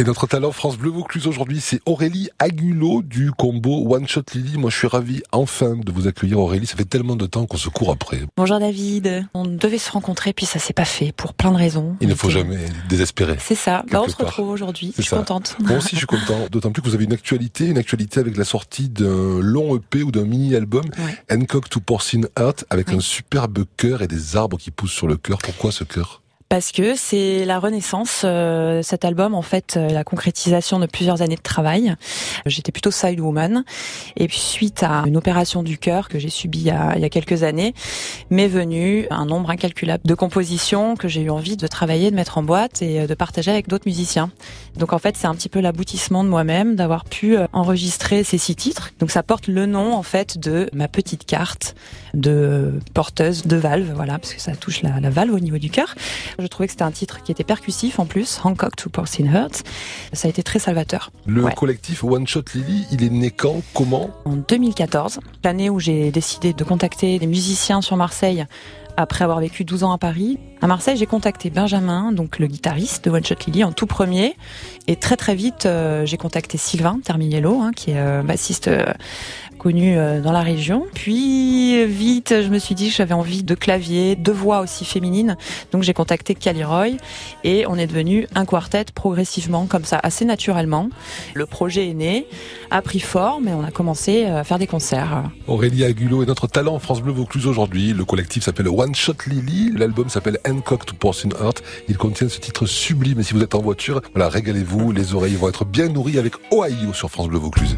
Et notre talent France Bleu Vaucluse aujourd'hui, c'est Aurélie Agulot du combo One Shot Lily. Moi, je suis ravi enfin de vous accueillir Aurélie. Ça fait tellement de temps qu'on se court après. Bonjour David. On devait se rencontrer puis ça s'est pas fait pour plein de raisons. Il ne faut jamais désespérer. C'est ça. Bah, on se retrouve aujourd'hui. Je suis contente. Moi aussi, je suis content. D'autant plus que vous avez une actualité, une actualité avec la sortie d'un long EP ou d'un mini album, Hancock to Porcine Heart, avec un superbe cœur et des arbres qui poussent sur le cœur. Pourquoi ce cœur parce que c'est la renaissance. Euh, cet album, en fait, euh, la concrétisation de plusieurs années de travail. J'étais plutôt side woman, et puis suite à une opération du cœur que j'ai subie il y, a, il y a quelques années, m'est venu un nombre incalculable de compositions que j'ai eu envie de travailler, de mettre en boîte et euh, de partager avec d'autres musiciens. Donc en fait, c'est un petit peu l'aboutissement de moi-même d'avoir pu enregistrer ces six titres. Donc ça porte le nom en fait de ma petite carte de porteuse de valve, voilà, parce que ça touche la, la valve au niveau du cœur. Je trouvais que c'était un titre qui était percussif en plus, Hancock to Porcine Hurt. Ça a été très salvateur. Le collectif One Shot Lily, il est né quand Comment? En 2014, l'année où j'ai décidé de contacter des musiciens sur Marseille après avoir vécu 12 ans à Paris. À Marseille, j'ai contacté Benjamin, donc le guitariste de One Shot Lily, en tout premier. Et très très vite, euh, j'ai contacté Sylvain Terminiello, hein, qui est euh, bassiste euh, connu dans la région. Puis vite, je me suis dit que j'avais envie de clavier, de voix aussi féminine. Donc j'ai contacté Caliroy et on est devenu un quartet progressivement, comme ça, assez naturellement. Le projet est né, a pris forme et on a commencé à faire des concerts. Aurélie Agulot est notre talent France Bleu Vaucluse aujourd'hui. Le collectif s'appelle One Shot Lily. L'album s'appelle Hancock to Heart. Il contient ce titre sublime. Et si vous êtes en voiture, voilà, régalez-vous. Les oreilles vont être bien nourries avec Ohio sur France Bleu Vaucluse.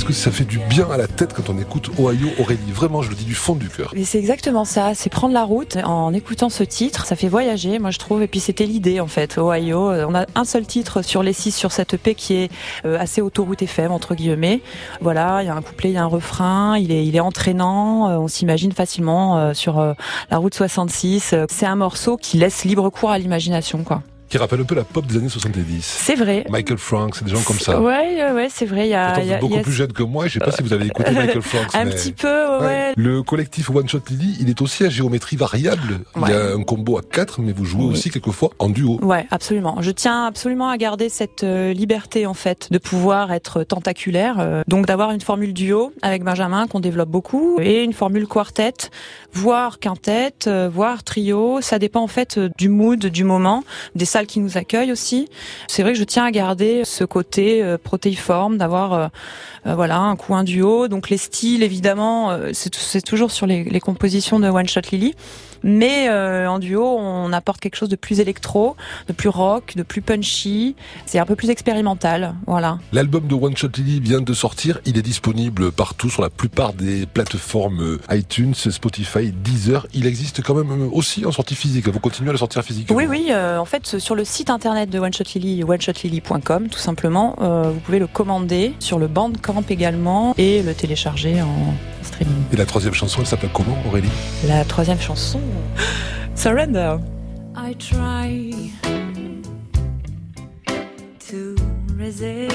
Qu'est-ce que ça fait du bien à la tête quand on écoute Ohio Aurélie? Vraiment, je le dis du fond du cœur. C'est exactement ça. C'est prendre la route en écoutant ce titre. Ça fait voyager, moi je trouve. Et puis c'était l'idée en fait. Ohio, on a un seul titre sur les six sur cette EP qui est euh, assez autoroute FM entre guillemets. Voilà, il y a un couplet, il y a un refrain. Il est, il est entraînant. Euh, on s'imagine facilement euh, sur la route 66. C'est un morceau qui laisse libre cours à l'imagination, quoi qui rappelle un peu la pop des années 70. C'est vrai. Michael Frank, c'est des gens comme ça. Ouais, ouais, c'est vrai. Il y a, vous êtes beaucoup plus jeune que moi. Je sais pas si vous avez écouté Michael Frank. un petit peu, ouais. Le collectif One Shot Lily, il est aussi à géométrie variable. Il y a un combo à quatre, mais vous jouez aussi quelquefois en duo. Ouais, absolument. Je tiens absolument à garder cette euh, liberté en fait de pouvoir être tentaculaire, euh, donc d'avoir une formule duo avec Benjamin qu'on développe beaucoup et une formule quartet, voire quintet, euh, voire trio. Ça dépend en fait du mood, du moment, des salles qui nous accueillent aussi c'est vrai que je tiens à garder ce côté euh, protéiforme, d'avoir euh, euh, voilà un coup un duo. Donc les styles, évidemment, c'est toujours sur les, compositions de One Shot Lily. Mais euh, en duo, on apporte quelque chose de plus électro, de plus rock, de plus punchy. C'est un peu plus expérimental, voilà. L'album de One Shot Lily vient de sortir. Il est disponible partout sur la plupart des plateformes euh, iTunes, Spotify, Deezer. Il existe quand même euh, aussi en sortie physique. Vous continuez à le sortir physique Oui, oui. en fait, sur le site internet de One Shot Lily, oneshotlily.com, tout simplement, vous pouvez le commander sur le Bandcamp également et le télécharger en streaming. Et la troisième chanson, elle s'appelle comment, Aurélie? La troisième chanson, Surrender. I try to resist,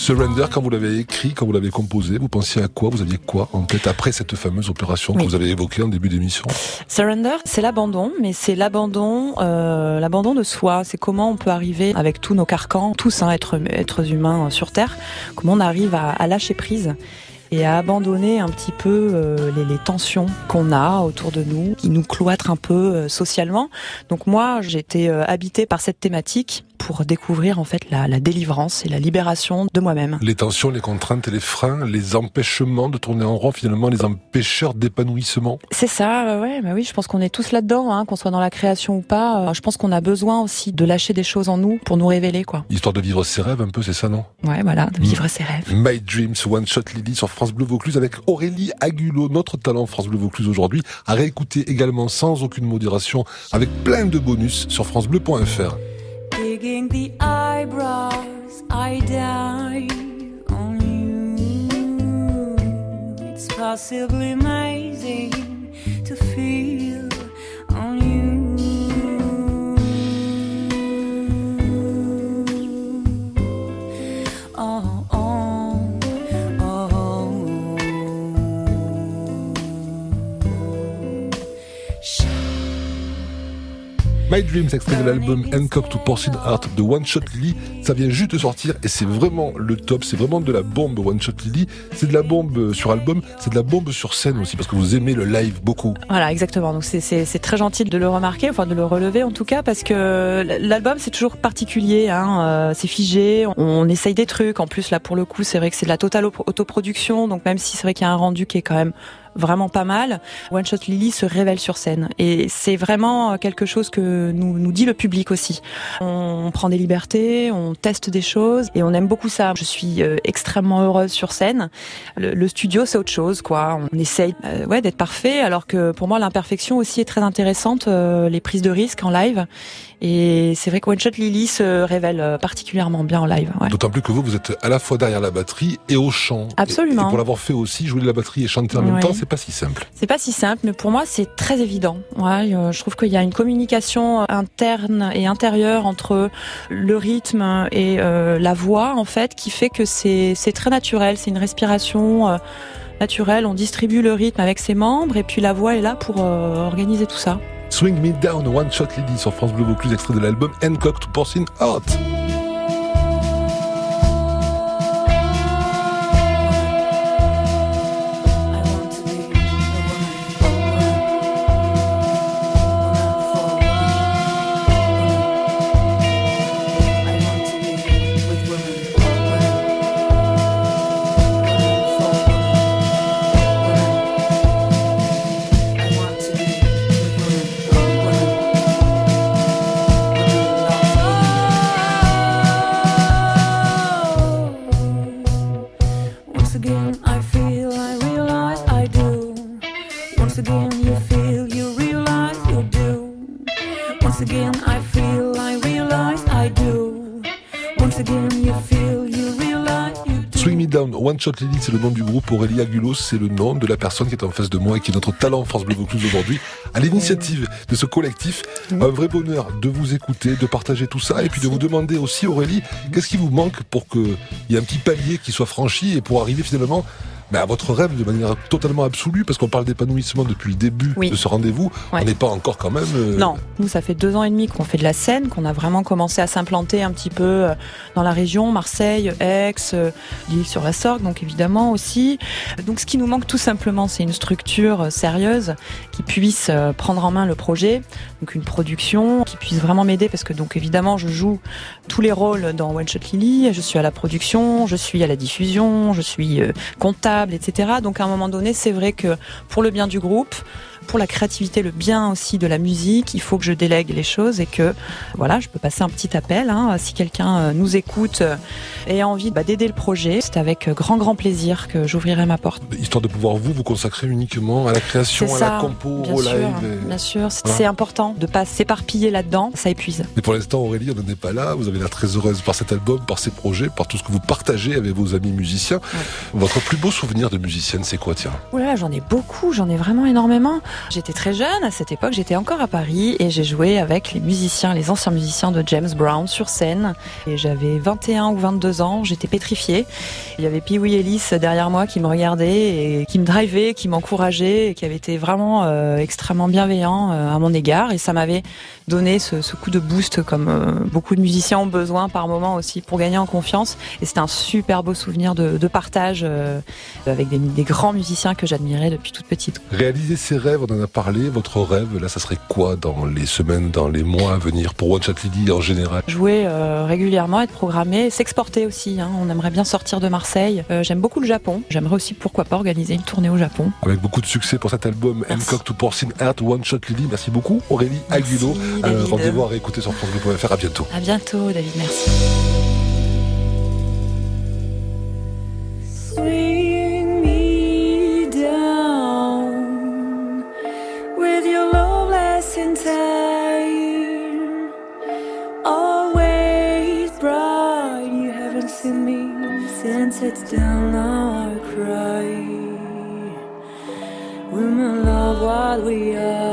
Surrender, quand vous l'avez écrit, quand vous l'avez composé, vous pensiez à quoi? Vous aviez quoi en tête après cette fameuse opération que vous avez évoquée en début d'émission? Surrender, c'est l'abandon, mais c'est l'abandon, euh, l'abandon de soi. C'est comment on peut arriver avec tous nos carcans, tous hein, êtres, êtres humains sur Terre, comment on arrive à, à lâcher prise et à abandonner un petit peu euh, les, les, tensions qu'on a autour de nous, qui nous cloîtrent un peu euh, socialement. Donc moi, été euh, habitée par cette thématique pour découvrir en fait la, la délivrance et la libération de moi-même. Les tensions, les contraintes et les freins, les empêchements de tourner en rond, finalement, les empêcheurs d'épanouissement. C'est ça, ouais, bah oui, je pense qu'on est tous là-dedans, hein, qu'on soit dans la création ou pas. Je pense qu'on a besoin aussi de lâcher des choses en nous pour nous révéler, quoi. Histoire de vivre ses rêves, un peu, c'est ça, non? Ouais, voilà, de vivre mmh. ses rêves. My Dreams, One Shot Lily sur France Bleu Vaucluse avec Aurélie Agulot, notre talent France Bleu Vaucluse aujourd'hui, à réécouter également sans aucune modération, avec plein de bonus sur francebleu.fr. digging the eyebrows, I die on you. It's possibly amazing to feel My Dreams, extrait de l'album Hancock to Porcine Art de One Shot Lily, ça vient juste de sortir et c'est vraiment le top, c'est vraiment de la bombe One Shot Lily, c'est de la bombe sur album, c'est de la bombe sur scène aussi parce que vous aimez le live beaucoup. Voilà, exactement. Donc c'est très gentil de le remarquer, enfin de le relever en tout cas parce que l'album c'est toujours particulier, hein, euh, c'est figé, on, essaye des trucs. En plus là pour le coup c'est vrai que c'est de la totale autoproduction, donc même si c'est vrai qu'il y a un rendu qui est quand même vraiment pas mal. One Shot Lily se révèle sur scène et c'est vraiment quelque chose que nous, nous dit le public aussi. On prend des libertés, on teste des choses et on aime beaucoup ça. Je suis euh, extrêmement heureuse sur scène. Le, studio c'est autre chose quoi. On essaye euh, ouais d'être parfait alors que pour moi l'imperfection aussi est très intéressante. Euh, les prises de risques en live et c'est vrai que One Shot Lily se révèle particulièrement bien en live. Ouais. D'autant plus que vous vous êtes à la fois derrière la batterie et au chant. Absolument. Et, pour l'avoir fait aussi, jouer de la batterie et chanter en même temps, c'est pas si simple. C'est pas si simple, mais pour moi, c'est très évident. Ouais, euh, je trouve qu'il y a une communication interne et intérieure entre le rythme et euh, la voix, en fait, qui fait que c'est très naturel. C'est une respiration euh, naturelle. On distribue le rythme avec ses membres, et puis la voix est là pour organiser tout ça. Swing Me Down, One Shot Lady sur France Bleu Vaucluse, extrait de l'album Hancock to Porcine Heart. One Shot Lily, c'est le nom du groupe. Aurélie Agulos, c'est le nom de la personne qui est en face de moi et qui est notre talent France Bleu Vaucluse aujourd'hui. À l'initiative de ce collectif, un vrai bonheur de vous écouter, de partager tout ça et puis de vous demander aussi, Aurélie, qu'est-ce qui vous manque pour qu'il y ait un petit palier qui soit franchi et pour arriver finalement mais à votre rêve de manière totalement absolue, parce qu'on parle d'épanouissement depuis le début de ce rendez-vous, on n'est pas encore quand même. Euh, non, nous ça fait deux ans et demi qu'on fait de la scène, qu'on a vraiment commencé à s'implanter un petit peu euh, dans la région, Marseille, Aix, euh, l'île sur la Sorgue, donc évidemment aussi. Donc ce qui nous manque tout simplement, c'est une structure sérieuse qui puisse prendre en main le projet, donc une production qui puisse vraiment m'aider, parce que donc évidemment je joue tous les rôles dans One Shot Lily, je suis à la production, je suis à la diffusion, je suis comptable etc. Donc à un moment donné, c'est vrai que pour le bien du groupe, pour la créativité, le bien aussi de la musique, il faut que je délègue les choses et que voilà, je peux passer un petit appel. Hein, si quelqu'un euh, nous écoute euh, et a envie bah, d'aider le projet, c'est avec grand grand plaisir que j'ouvrirai ma porte. Histoire de pouvoir vous vous consacrer uniquement à la création, à la compo, au sûr, live. Bien sûr, c'est important de pas s'éparpiller là-dedans, ça épuise. Mais pour l'instant, Aurélie, on n'en est pas là. Vous avez l'air très heureuse par cet album, par ces projets, par tout ce que vous partagez avec vos amis musiciens. Votre plus beau souvenir de musicienne, c'est quoi, tiens? Oula, j'en ai beaucoup, j'en ai vraiment énormément. J'étais très jeune à cette époque, j'étais encore à Paris et j'ai joué avec les musiciens, les anciens musiciens de James Brown sur scène. Et j'avais 21 ou 22 ans, j'étais pétrifiée. Il y avait Pee Wee Ellis derrière moi qui me regardait et qui me drivait, qui m'encourageait et qui avait été vraiment euh, extrêmement bienveillant euh, à mon égard. Et ça m'avait donné ce, coup de boost comme euh, beaucoup de musiciens ont besoin par moment aussi pour gagner en confiance. Et c'était un super beau souvenir de, de partage avec des, des, grands musiciens que j'admirais depuis toute petite. Réaliser ses rêves, on en a parlé. Votre rêve, là, ça serait quoi dans les semaines, dans les mois à venir pour One Shot Lily en général? Jouer régulièrement, être programmé, s'exporter aussi. Hein. On aimerait bien sortir de Marseille. J'aime beaucoup le Japon. J'aimerais aussi, pourquoi pas, organiser une tournée au Japon. Avec beaucoup de succès pour cet album Hancock to Porcine Art One Shot Lily. Merci beaucoup Aurélie Aguilo. Euh, Rendez-vous à réécouter sur francebleu.fr. À bientôt. À bientôt David, merci. sit still now I cry. We may love what we are.